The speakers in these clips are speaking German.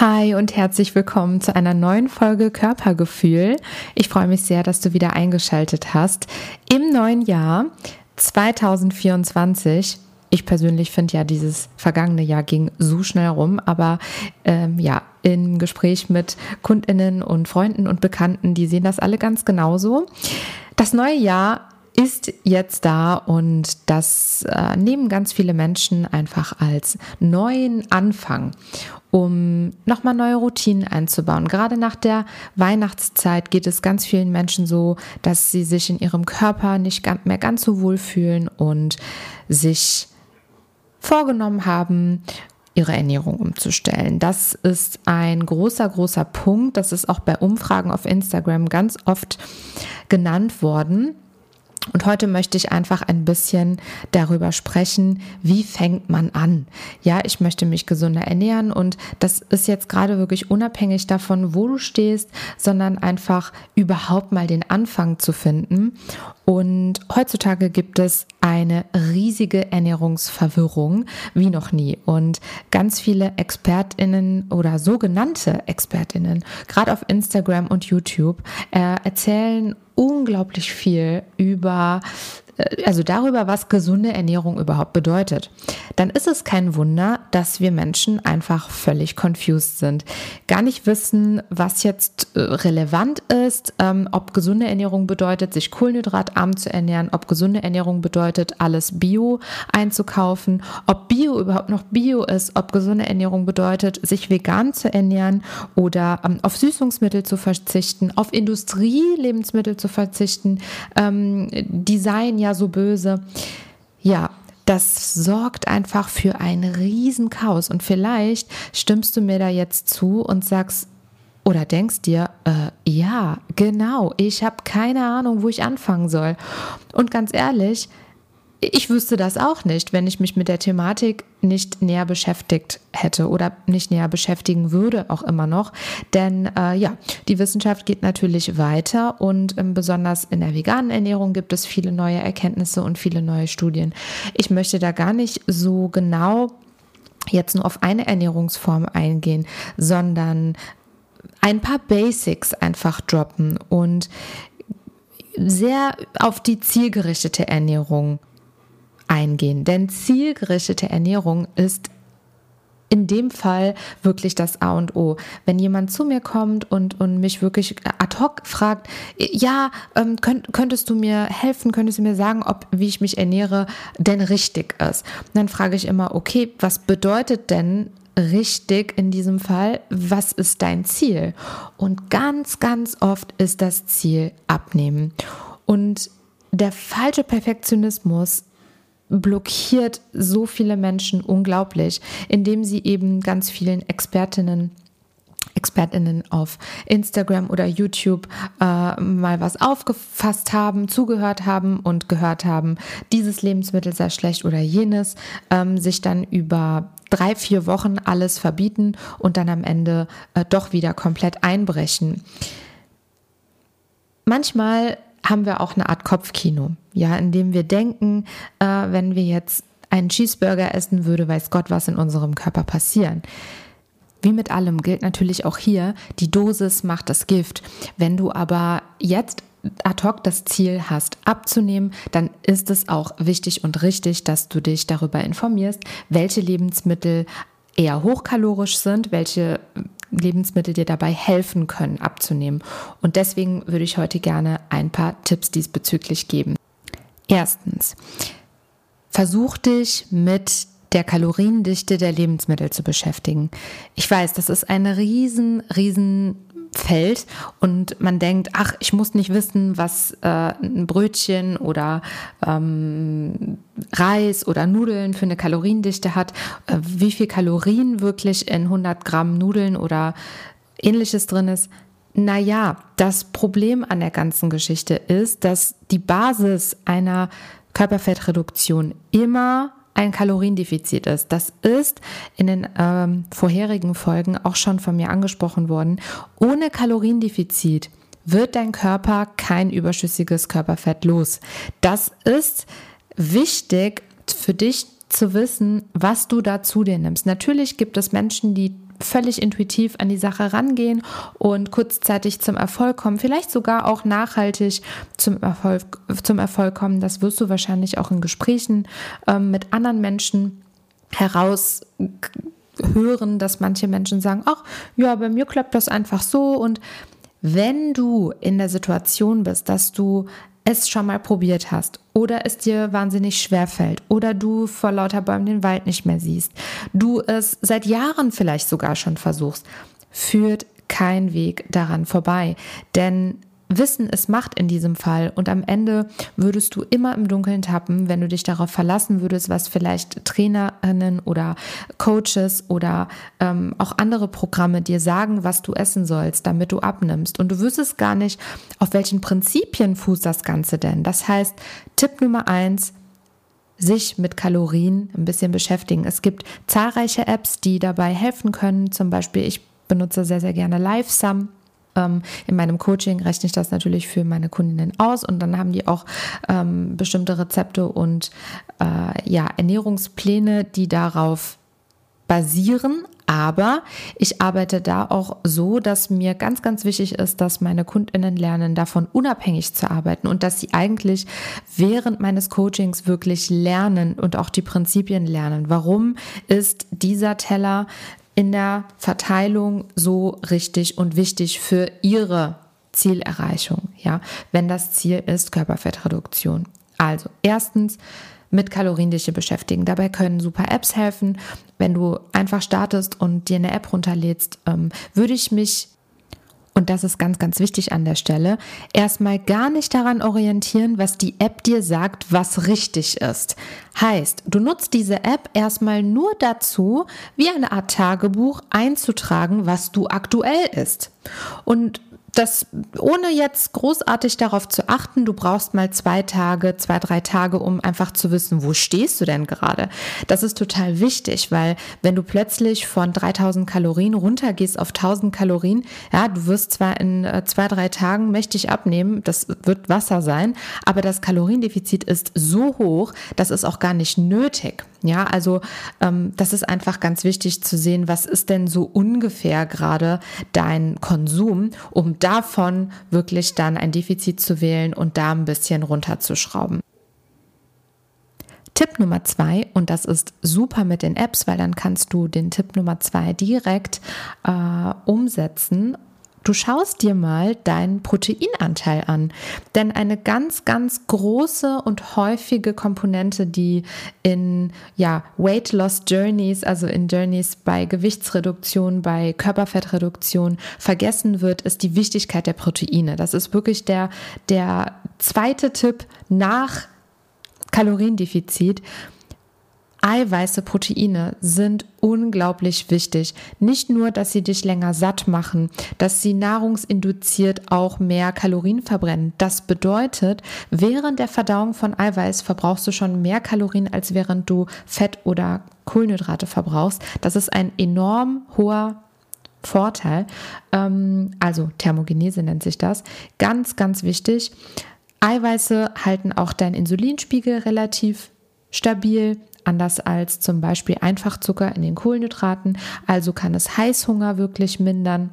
Hi und herzlich willkommen zu einer neuen Folge Körpergefühl. Ich freue mich sehr, dass du wieder eingeschaltet hast. Im neuen Jahr 2024 ich persönlich finde ja, dieses vergangene Jahr ging so schnell rum, aber ähm, ja, im Gespräch mit Kundinnen und Freunden und Bekannten, die sehen das alle ganz genauso. Das neue Jahr ist jetzt da und das äh, nehmen ganz viele Menschen einfach als neuen Anfang, um nochmal neue Routinen einzubauen. Gerade nach der Weihnachtszeit geht es ganz vielen Menschen so, dass sie sich in ihrem Körper nicht mehr ganz so wohl fühlen und sich vorgenommen haben, ihre Ernährung umzustellen. Das ist ein großer, großer Punkt. Das ist auch bei Umfragen auf Instagram ganz oft genannt worden. Und heute möchte ich einfach ein bisschen darüber sprechen, wie fängt man an? Ja, ich möchte mich gesunder ernähren und das ist jetzt gerade wirklich unabhängig davon, wo du stehst, sondern einfach überhaupt mal den Anfang zu finden. Und heutzutage gibt es eine riesige Ernährungsverwirrung wie noch nie. Und ganz viele Expertinnen oder sogenannte Expertinnen, gerade auf Instagram und YouTube, äh, erzählen unglaublich viel über also darüber, was gesunde Ernährung überhaupt bedeutet, dann ist es kein Wunder, dass wir Menschen einfach völlig confused sind. Gar nicht wissen, was jetzt äh, relevant ist, ähm, ob gesunde Ernährung bedeutet, sich kohlenhydratarm zu ernähren, ob gesunde Ernährung bedeutet, alles Bio einzukaufen, ob Bio überhaupt noch Bio ist, ob gesunde Ernährung bedeutet, sich vegan zu ernähren oder ähm, auf Süßungsmittel zu verzichten, auf Industrielebensmittel zu verzichten. Ähm, Design ja so böse. Ja, das sorgt einfach für ein Riesenchaos. Und vielleicht stimmst du mir da jetzt zu und sagst oder denkst dir, äh, ja, genau, ich habe keine Ahnung, wo ich anfangen soll. Und ganz ehrlich, ich wüsste das auch nicht, wenn ich mich mit der Thematik nicht näher beschäftigt hätte oder nicht näher beschäftigen würde, auch immer noch. Denn äh, ja, die Wissenschaft geht natürlich weiter und ähm, besonders in der veganen Ernährung gibt es viele neue Erkenntnisse und viele neue Studien. Ich möchte da gar nicht so genau jetzt nur auf eine Ernährungsform eingehen, sondern ein paar Basics einfach droppen und sehr auf die zielgerichtete Ernährung eingehen. Denn zielgerichtete Ernährung ist in dem Fall wirklich das A und O. Wenn jemand zu mir kommt und, und mich wirklich ad hoc fragt, ja, ähm, könnt, könntest du mir helfen, könntest du mir sagen, ob wie ich mich ernähre, denn richtig ist? dann frage ich immer, okay, was bedeutet denn richtig in diesem Fall? Was ist dein Ziel? Und ganz, ganz oft ist das Ziel abnehmen. Und der falsche Perfektionismus blockiert so viele Menschen unglaublich, indem sie eben ganz vielen Expertinnen Expertinnen auf Instagram oder YouTube äh, mal was aufgefasst haben, zugehört haben und gehört haben, dieses Lebensmittel sei schlecht oder jenes, ähm, sich dann über drei, vier Wochen alles verbieten und dann am Ende äh, doch wieder komplett einbrechen. Manchmal haben wir auch eine Art Kopfkino, ja, in dem wir denken, äh, wenn wir jetzt einen Cheeseburger essen würde, weiß Gott, was in unserem Körper passieren. Wie mit allem gilt natürlich auch hier, die Dosis macht das Gift. Wenn du aber jetzt ad hoc das Ziel hast, abzunehmen, dann ist es auch wichtig und richtig, dass du dich darüber informierst, welche Lebensmittel eher hochkalorisch sind, welche Lebensmittel dir dabei helfen können, abzunehmen. Und deswegen würde ich heute gerne ein paar Tipps diesbezüglich geben. Erstens, versuch dich mit der Kaloriendichte der Lebensmittel zu beschäftigen. Ich weiß, das ist ein riesen, riesen Feld und man denkt, ach, ich muss nicht wissen, was äh, ein Brötchen oder ähm, Reis oder Nudeln für eine Kaloriendichte hat, äh, wie viel Kalorien wirklich in 100 Gramm Nudeln oder ähnliches drin ist. Naja, das Problem an der ganzen Geschichte ist, dass die Basis einer Körperfettreduktion immer ein Kaloriendefizit ist. Das ist in den ähm, vorherigen Folgen auch schon von mir angesprochen worden. Ohne Kaloriendefizit wird dein Körper kein überschüssiges Körperfett los. Das ist wichtig für dich zu wissen, was du da zu dir nimmst. Natürlich gibt es Menschen, die völlig intuitiv an die Sache rangehen und kurzzeitig zum Erfolg kommen, vielleicht sogar auch nachhaltig zum Erfolg, zum Erfolg kommen. Das wirst du wahrscheinlich auch in Gesprächen ähm, mit anderen Menschen heraus hören, dass manche Menschen sagen, ach ja, bei mir klappt das einfach so und wenn du in der Situation bist, dass du es schon mal probiert hast oder es dir wahnsinnig schwer fällt oder du vor lauter Bäumen den Wald nicht mehr siehst, du es seit Jahren vielleicht sogar schon versuchst, führt kein Weg daran vorbei. Denn Wissen ist Macht in diesem Fall und am Ende würdest du immer im Dunkeln tappen, wenn du dich darauf verlassen würdest, was vielleicht Trainerinnen oder Coaches oder ähm, auch andere Programme dir sagen, was du essen sollst, damit du abnimmst. Und du wüsstest gar nicht, auf welchen Prinzipien fußt das Ganze denn. Das heißt, Tipp Nummer eins, sich mit Kalorien ein bisschen beschäftigen. Es gibt zahlreiche Apps, die dabei helfen können. Zum Beispiel, ich benutze sehr, sehr gerne LiveSum ähm, in meinem Coaching rechne ich das natürlich für meine Kundinnen aus und dann haben die auch ähm, bestimmte Rezepte und äh, ja, Ernährungspläne, die darauf basieren. Aber ich arbeite da auch so, dass mir ganz, ganz wichtig ist, dass meine Kundinnen lernen, davon unabhängig zu arbeiten und dass sie eigentlich während meines Coachings wirklich lernen und auch die Prinzipien lernen. Warum ist dieser Teller in der Verteilung so richtig und wichtig für ihre Zielerreichung, ja, wenn das Ziel ist Körperfettreduktion. Also, erstens mit Kaloriendichte beschäftigen. Dabei können super Apps helfen. Wenn du einfach startest und dir eine App runterlädst, ähm, würde ich mich und das ist ganz, ganz wichtig an der Stelle, erstmal gar nicht daran orientieren, was die App dir sagt, was richtig ist. Heißt, du nutzt diese App erstmal nur dazu, wie eine Art Tagebuch einzutragen, was du aktuell ist. Und das ohne jetzt großartig darauf zu achten, du brauchst mal zwei Tage, zwei, drei Tage, um einfach zu wissen, wo stehst du denn gerade. Das ist total wichtig, weil wenn du plötzlich von 3000 Kalorien runtergehst auf 1000 Kalorien, ja, du wirst zwar in äh, zwei, drei Tagen mächtig abnehmen, das wird Wasser sein, aber das Kaloriendefizit ist so hoch, das ist auch gar nicht nötig. Ja, also ähm, das ist einfach ganz wichtig zu sehen, was ist denn so ungefähr gerade dein Konsum, um davon wirklich dann ein Defizit zu wählen und da ein bisschen runterzuschrauben. Tipp Nummer zwei, und das ist super mit den Apps, weil dann kannst du den Tipp Nummer zwei direkt äh, umsetzen Du schaust dir mal deinen Proteinanteil an. Denn eine ganz, ganz große und häufige Komponente, die in ja, Weight Loss Journeys, also in Journeys bei Gewichtsreduktion, bei Körperfettreduktion vergessen wird, ist die Wichtigkeit der Proteine. Das ist wirklich der, der zweite Tipp nach Kaloriendefizit. Eiweiße, Proteine sind unglaublich wichtig. Nicht nur, dass sie dich länger satt machen, dass sie nahrungsinduziert auch mehr Kalorien verbrennen. Das bedeutet, während der Verdauung von Eiweiß verbrauchst du schon mehr Kalorien, als während du Fett oder Kohlenhydrate verbrauchst. Das ist ein enorm hoher Vorteil. Ähm, also Thermogenese nennt sich das. Ganz, ganz wichtig. Eiweiße halten auch deinen Insulinspiegel relativ stabil anders als zum Beispiel Einfachzucker in den Kohlenhydraten. Also kann es Heißhunger wirklich mindern.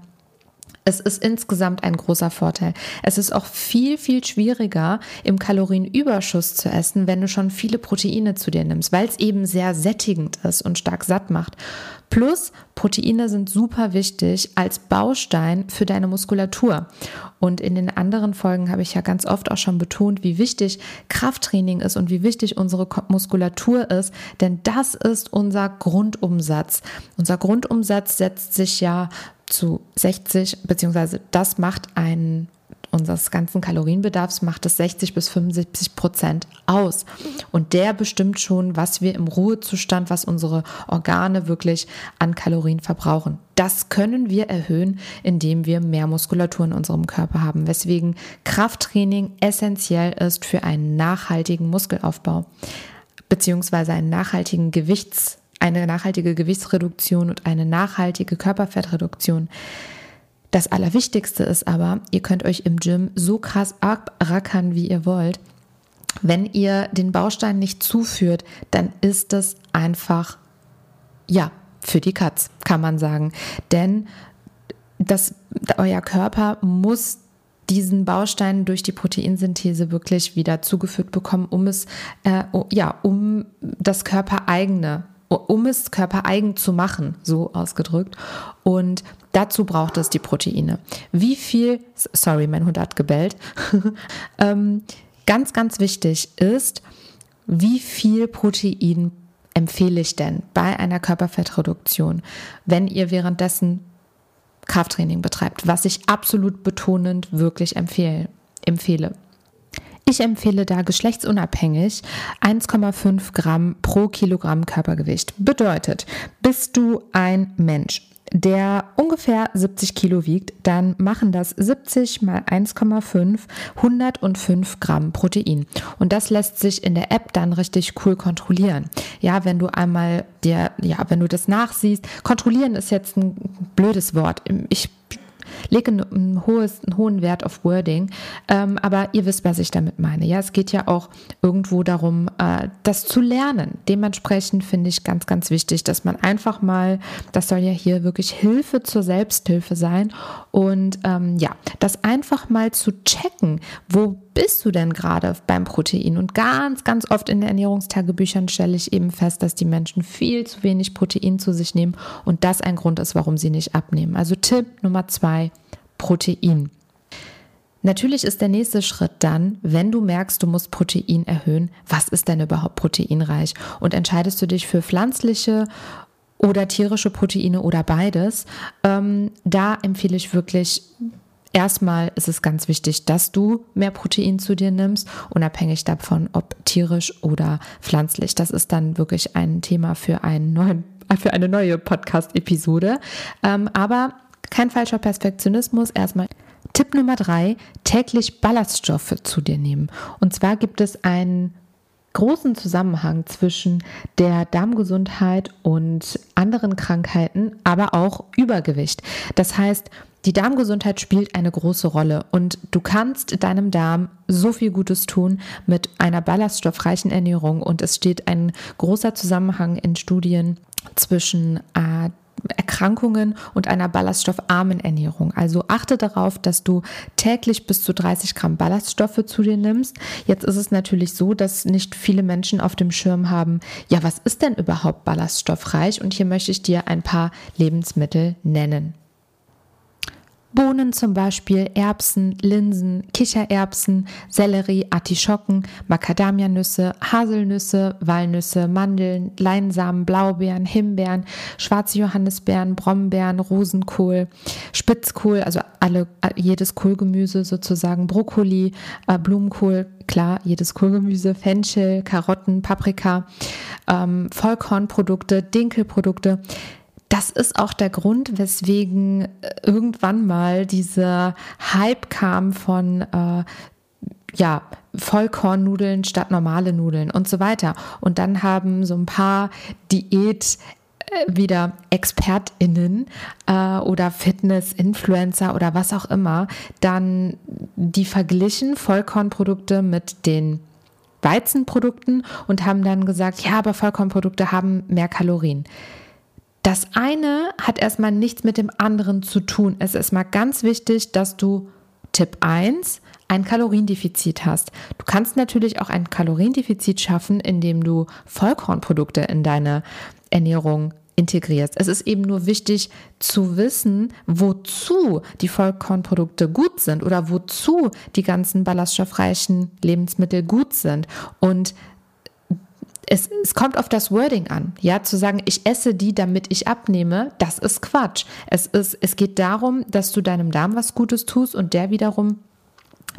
Es ist insgesamt ein großer Vorteil. Es ist auch viel, viel schwieriger, im Kalorienüberschuss zu essen, wenn du schon viele Proteine zu dir nimmst, weil es eben sehr sättigend ist und stark satt macht. Plus, Proteine sind super wichtig als Baustein für deine Muskulatur. Und in den anderen Folgen habe ich ja ganz oft auch schon betont, wie wichtig Krafttraining ist und wie wichtig unsere Muskulatur ist, denn das ist unser Grundumsatz. Unser Grundumsatz setzt sich ja zu 60, beziehungsweise das macht einen unseres ganzen Kalorienbedarfs macht es 60 bis 75 Prozent aus. Und der bestimmt schon, was wir im Ruhezustand, was unsere Organe wirklich an Kalorien verbrauchen. Das können wir erhöhen, indem wir mehr Muskulatur in unserem Körper haben, weswegen Krafttraining essentiell ist für einen nachhaltigen Muskelaufbau beziehungsweise einen nachhaltigen Gewichts eine nachhaltige Gewichtsreduktion und eine nachhaltige Körperfettreduktion. Das Allerwichtigste ist aber, ihr könnt euch im Gym so krass abrackern, wie ihr wollt. Wenn ihr den Baustein nicht zuführt, dann ist es einfach, ja, für die Katz, kann man sagen. Denn das, euer Körper muss diesen Baustein durch die Proteinsynthese wirklich wieder zugeführt bekommen, um es, äh, ja, um das körpereigene um es körpereigen zu machen, so ausgedrückt. Und dazu braucht es die Proteine. Wie viel, sorry, mein Hund hat gebellt, ähm, ganz, ganz wichtig ist, wie viel Protein empfehle ich denn bei einer Körperfettreduktion, wenn ihr währenddessen Krafttraining betreibt, was ich absolut betonend wirklich empfehle. empfehle. Ich empfehle da geschlechtsunabhängig 1,5 Gramm pro Kilogramm Körpergewicht. Bedeutet, bist du ein Mensch, der ungefähr 70 Kilo wiegt, dann machen das 70 mal 1,5 105 Gramm Protein. Und das lässt sich in der App dann richtig cool kontrollieren. Ja, wenn du einmal dir, ja, wenn du das nachsiehst, kontrollieren ist jetzt ein blödes Wort. Ich lege ein, hohes, einen hohen Wert auf Wording, ähm, aber ihr wisst, was ich damit meine. Ja, es geht ja auch irgendwo darum, äh, das zu lernen. Dementsprechend finde ich ganz, ganz wichtig, dass man einfach mal, das soll ja hier wirklich Hilfe zur Selbsthilfe sein und ähm, ja, das einfach mal zu checken, wo bist du denn gerade beim Protein? Und ganz, ganz oft in den Ernährungstagebüchern stelle ich eben fest, dass die Menschen viel zu wenig Protein zu sich nehmen und das ein Grund ist, warum sie nicht abnehmen. Also Tipp Nummer zwei, Protein. Natürlich ist der nächste Schritt dann, wenn du merkst, du musst Protein erhöhen, was ist denn überhaupt proteinreich? Und entscheidest du dich für pflanzliche oder tierische Proteine oder beides, ähm, da empfehle ich wirklich Erstmal ist es ganz wichtig, dass du mehr Protein zu dir nimmst, unabhängig davon, ob tierisch oder pflanzlich. Das ist dann wirklich ein Thema für, einen neuen, für eine neue Podcast-Episode. Ähm, aber kein falscher Perfektionismus. Erstmal Tipp Nummer drei, täglich Ballaststoffe zu dir nehmen. Und zwar gibt es einen großen Zusammenhang zwischen der Darmgesundheit und anderen Krankheiten, aber auch Übergewicht. Das heißt, die Darmgesundheit spielt eine große Rolle und du kannst deinem Darm so viel Gutes tun mit einer ballaststoffreichen Ernährung und es steht ein großer Zusammenhang in Studien zwischen äh, Erkrankungen und einer ballaststoffarmen Ernährung. Also achte darauf, dass du täglich bis zu 30 Gramm Ballaststoffe zu dir nimmst. Jetzt ist es natürlich so, dass nicht viele Menschen auf dem Schirm haben, ja, was ist denn überhaupt ballaststoffreich? Und hier möchte ich dir ein paar Lebensmittel nennen. Bohnen zum Beispiel, Erbsen, Linsen, Kichererbsen, Sellerie, Artischocken, Macadamianüsse, Haselnüsse, Walnüsse, Mandeln, Leinsamen, Blaubeeren, Himbeeren, schwarze Johannisbeeren, Brombeeren, Rosenkohl, Spitzkohl, also alle, jedes Kohlgemüse sozusagen, Brokkoli, äh, Blumenkohl, klar, jedes Kohlgemüse, Fenchel, Karotten, Paprika, ähm, Vollkornprodukte, Dinkelprodukte das ist auch der Grund, weswegen äh, irgendwann mal dieser Hype kam von äh, ja, Vollkornnudeln statt normale Nudeln und so weiter. Und dann haben so ein paar Diät äh, wieder ExpertInnen äh, oder Fitness-Influencer oder was auch immer dann die verglichen Vollkornprodukte mit den Weizenprodukten und haben dann gesagt, ja, aber Vollkornprodukte haben mehr Kalorien Das eine hat erstmal nichts mit dem anderen zu tun. Es ist mal ganz wichtig, dass du Tipp 1 ein Kaloriendefizit hast. Du kannst natürlich auch ein Kaloriendefizit schaffen, indem du Vollkornprodukte in deine Ernährung integrierst. Es ist eben nur wichtig zu wissen, wozu die Vollkornprodukte gut sind oder wozu die ganzen ballaststoffreichen Lebensmittel gut sind. Und es, es, kommt auf das Wording an. Ja, zu sagen, ich esse die, damit ich abnehme, das ist Quatsch. Es, ist, es geht darum, dass du deinem Darm was Gutes tust und der wiederum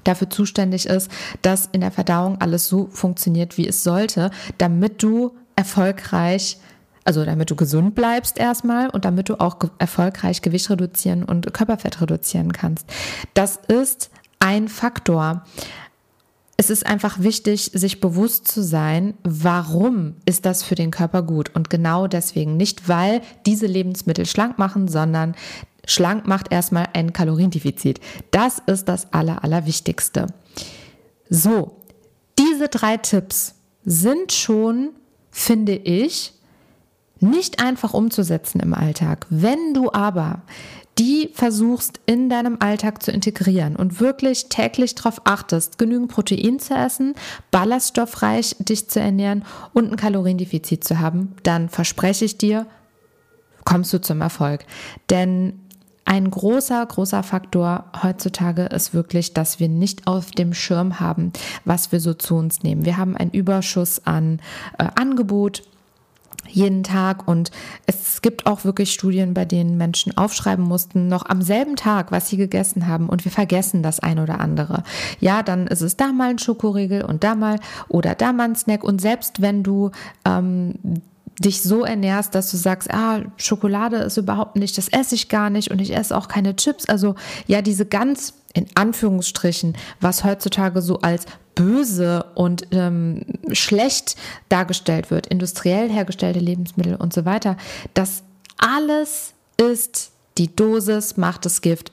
dafür zuständig ist, dass in der Verdauung alles so funktioniert, wie es sollte, damit du erfolgreich also damit du gesund bleibst erstmal und damit du auch erfolgreich Gewicht reduzieren und Körperfett reduzieren kannst. Das ist ein Faktor. Es ist einfach wichtig, sich bewusst zu sein, warum ist das für den Körper gut. Und genau deswegen, nicht weil diese Lebensmittel schlank machen, sondern schlank macht erstmal ein Kaloriendefizit. Das ist das Aller, Allerwichtigste. So, diese drei Tipps sind schon, finde ich, nicht einfach umzusetzen im Alltag. Wenn du aber die versuchst in deinem Alltag zu integrieren und wirklich täglich darauf achtest, genügend Protein zu essen, ballaststoffreich dich zu ernähren und ein Kaloriendefizit zu haben, dann verspreche ich dir, kommst du zum Erfolg. Denn ein großer, großer Faktor heutzutage ist wirklich, dass wir nicht auf dem Schirm haben, was wir so zu uns nehmen. Wir haben einen Überschuss an äh, Angebot jeden Tag. Und es gibt auch wirklich Studien, bei denen Menschen aufschreiben mussten, noch am selben Tag, was sie gegessen haben. Und wir vergessen das ein oder andere. Ja, dann ist es da mal ein Schokoriegel und da mal oder da mal ein Snack. Und selbst wenn du ähm, dich so ernährst, dass du sagst, ah, Schokolade ist überhaupt nicht, das esse ich gar nicht und ich esse auch keine Chips. Also ja, diese ganz in Anführungsstrichen, was heutzutage so als böse und ähm, schlecht dargestellt wird, industriell hergestellte Lebensmittel und so weiter, das alles ist die Dosis macht das Gift.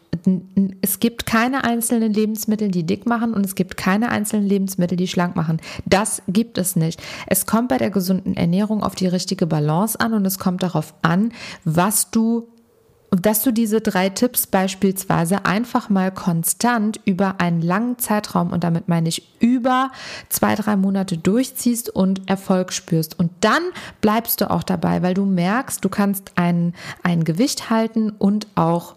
Es gibt keine einzelnen Lebensmittel, die dick machen und es gibt keine einzelnen Lebensmittel, die schlank machen. Das gibt es nicht. Es kommt bei der gesunden Ernährung auf die richtige Balance an und es kommt darauf an, was du dass du diese drei Tipps beispielsweise einfach mal konstant über einen langen Zeitraum, und damit meine ich über zwei, drei Monate durchziehst und Erfolg spürst. Und dann bleibst du auch dabei, weil du merkst, du kannst ein, ein Gewicht halten und auch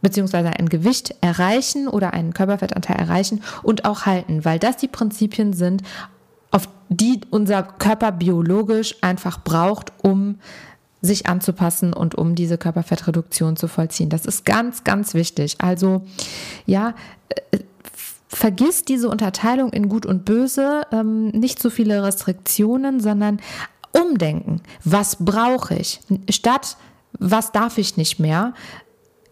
beziehungsweise ein Gewicht erreichen oder einen Körperfettanteil erreichen und auch halten, weil das die Prinzipien sind, auf die unser Körper biologisch einfach braucht, um sich anzupassen und um diese Körperfettreduktion zu vollziehen. Das ist ganz, ganz wichtig. Also ja, vergiss diese Unterteilung in Gut und Böse, ähm, nicht so viele Restriktionen, sondern umdenken. Was brauche ich? Statt was darf ich nicht mehr?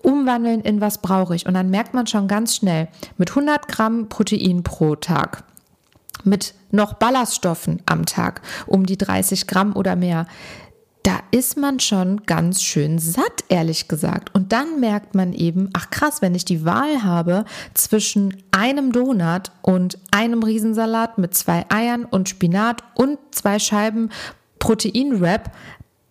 Umwandeln in was brauche ich? Und dann merkt man schon ganz schnell, mit 100 Gramm Protein pro Tag, mit noch Ballaststoffen am Tag, um die 30 Gramm oder mehr, da ist man schon ganz schön satt, ehrlich gesagt. Und dann merkt man eben, ach krass, wenn ich die Wahl habe zwischen einem Donut und einem Riesensalat mit zwei Eiern und Spinat und zwei Scheiben Proteinwrap,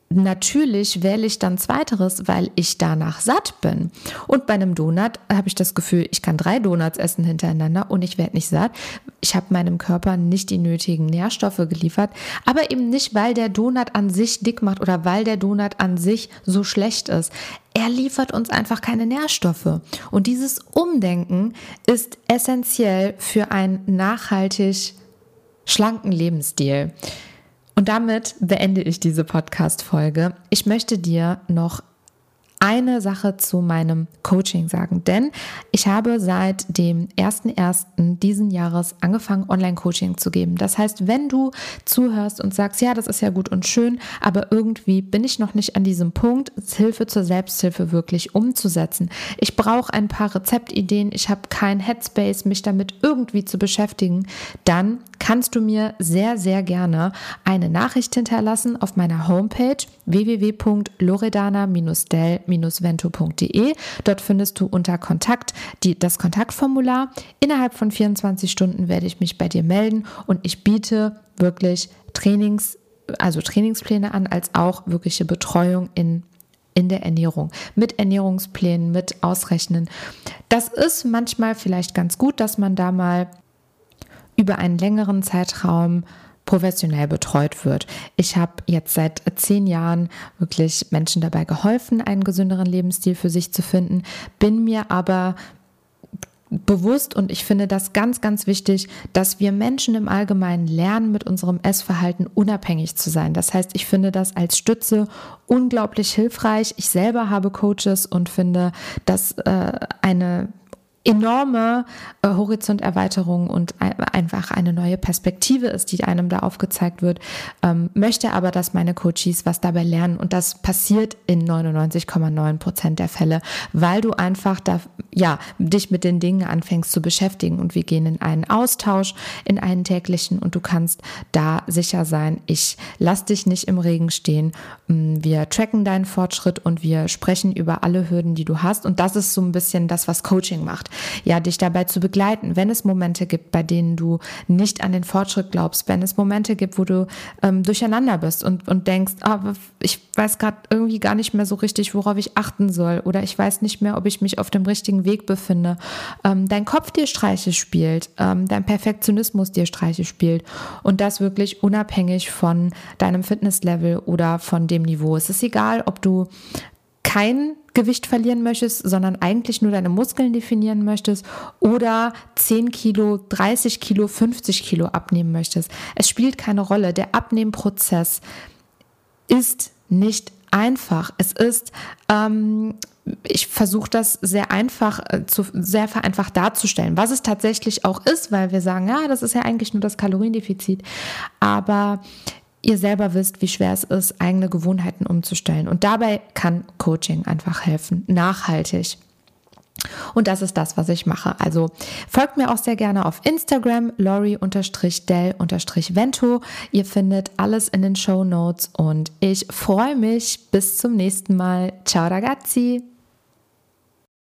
Natürlich wähle ich dann zweiteres, weil ich danach satt bin. Und bei einem Donut habe ich das Gefühl, ich kann drei Donuts essen hintereinander und ich werde nicht satt. Ich habe meinem Körper nicht die nötigen Nährstoffe geliefert, aber eben nicht, weil der Donut an sich dick macht oder weil der Donut an sich so schlecht ist. Er liefert uns einfach keine Nährstoffe. Und dieses Umdenken ist essentiell für einen nachhaltig schlanken Lebensstil. Und damit beende ich diese Podcast-Folge. Ich möchte dir noch eine Sache zu meinem Coaching sagen, denn ich habe seit dem 1.1. diesen Jahres angefangen, Online-Coaching zu geben. Das heißt, wenn du zuhörst und sagst, ja, das ist ja gut und schön, aber irgendwie bin ich noch nicht an diesem Punkt, Hilfe zur Selbsthilfe wirklich umzusetzen. Ich brauche ein paar Rezeptideen, ich habe kein Headspace, mich damit irgendwie zu beschäftigen, dann kannst du mir sehr, sehr gerne eine Nachricht hinterlassen auf meiner Homepage www.loredana-del vento.de. Dort findest du unter Kontakt die, das Kontaktformular. Innerhalb von 24 Stunden werde ich mich bei dir melden und ich biete wirklich Trainings, also Trainingspläne an, als auch wirkliche Betreuung in in der Ernährung, mit Ernährungsplänen, mit Ausrechnen. Das ist manchmal vielleicht ganz gut, dass man da mal über einen längeren Zeitraum professionell betreut wird. Ich habe jetzt seit zehn Jahren wirklich Menschen dabei geholfen, einen gesünderen Lebensstil für sich zu finden, bin mir aber bewusst und ich finde das ganz, ganz wichtig, dass wir Menschen im Allgemeinen lernen, mit unserem Essverhalten unabhängig zu sein. Das heißt, ich finde das als Stütze unglaublich hilfreich. Ich selber habe Coaches und finde, dass äh, eine enorme äh, Horizonterweiterung und ein, einfach eine neue Perspektive ist, die einem da aufgezeigt wird, ähm, möchte aber, dass meine Coaches was dabei lernen. Und das passiert in 99,9 Prozent der Fälle, weil du einfach da, ja, dich mit den Dingen anfängst zu beschäftigen. Und wir gehen in einen Austausch, in einen täglichen. Und du kannst da sicher sein, ich lass dich nicht im Regen stehen, mm, wir tracken deinen Fortschritt und wir sprechen über alle Hürden, die du hast. Und das ist so ein bisschen das, was Coaching macht ja, dich dabei zu begleiten, wenn es Momente gibt, bei denen du nicht an den Fortschritt glaubst, wenn es Momente gibt, wo du ähm, durcheinander bist und, und denkst, ah, ich weiß gerade irgendwie gar nicht mehr so richtig, worauf ich achten soll oder ich weiß nicht mehr, ob ich mich auf dem richtigen Weg befinde, ähm, dein Kopf dir Streiche spielt, ähm, dein Perfektionismus dir Streiche spielt und das wirklich unabhängig von deinem Fitnesslevel oder von dem Niveau. Es ist egal, ob du kein Gewicht verlieren möchtest, sondern eigentlich nur deine Muskeln definieren möchtest oder 10 Kilo, 30 Kilo, 50 Kilo abnehmen möchtest. Es spielt keine Rolle. Der Abnehmprozess ist nicht einfach. Es ist, ähm, ich versuche das sehr einfach, äh, zu, sehr vereinfacht darzustellen, was es tatsächlich auch ist, weil wir sagen, ja, das ist ja eigentlich nur das Kaloriendefizit. Aber ihr selber wisst, wie schwer es ist, eigene Gewohnheiten umzustellen. Und dabei kann Coaching einfach helfen, nachhaltig. Und das ist das, was ich mache. Also folgt mir auch sehr gerne auf Instagram, lori-del-vento. Ihr findet alles in den Show Notes und ich freue mich. Bis zum nächsten Mal. Ciao ragazzi.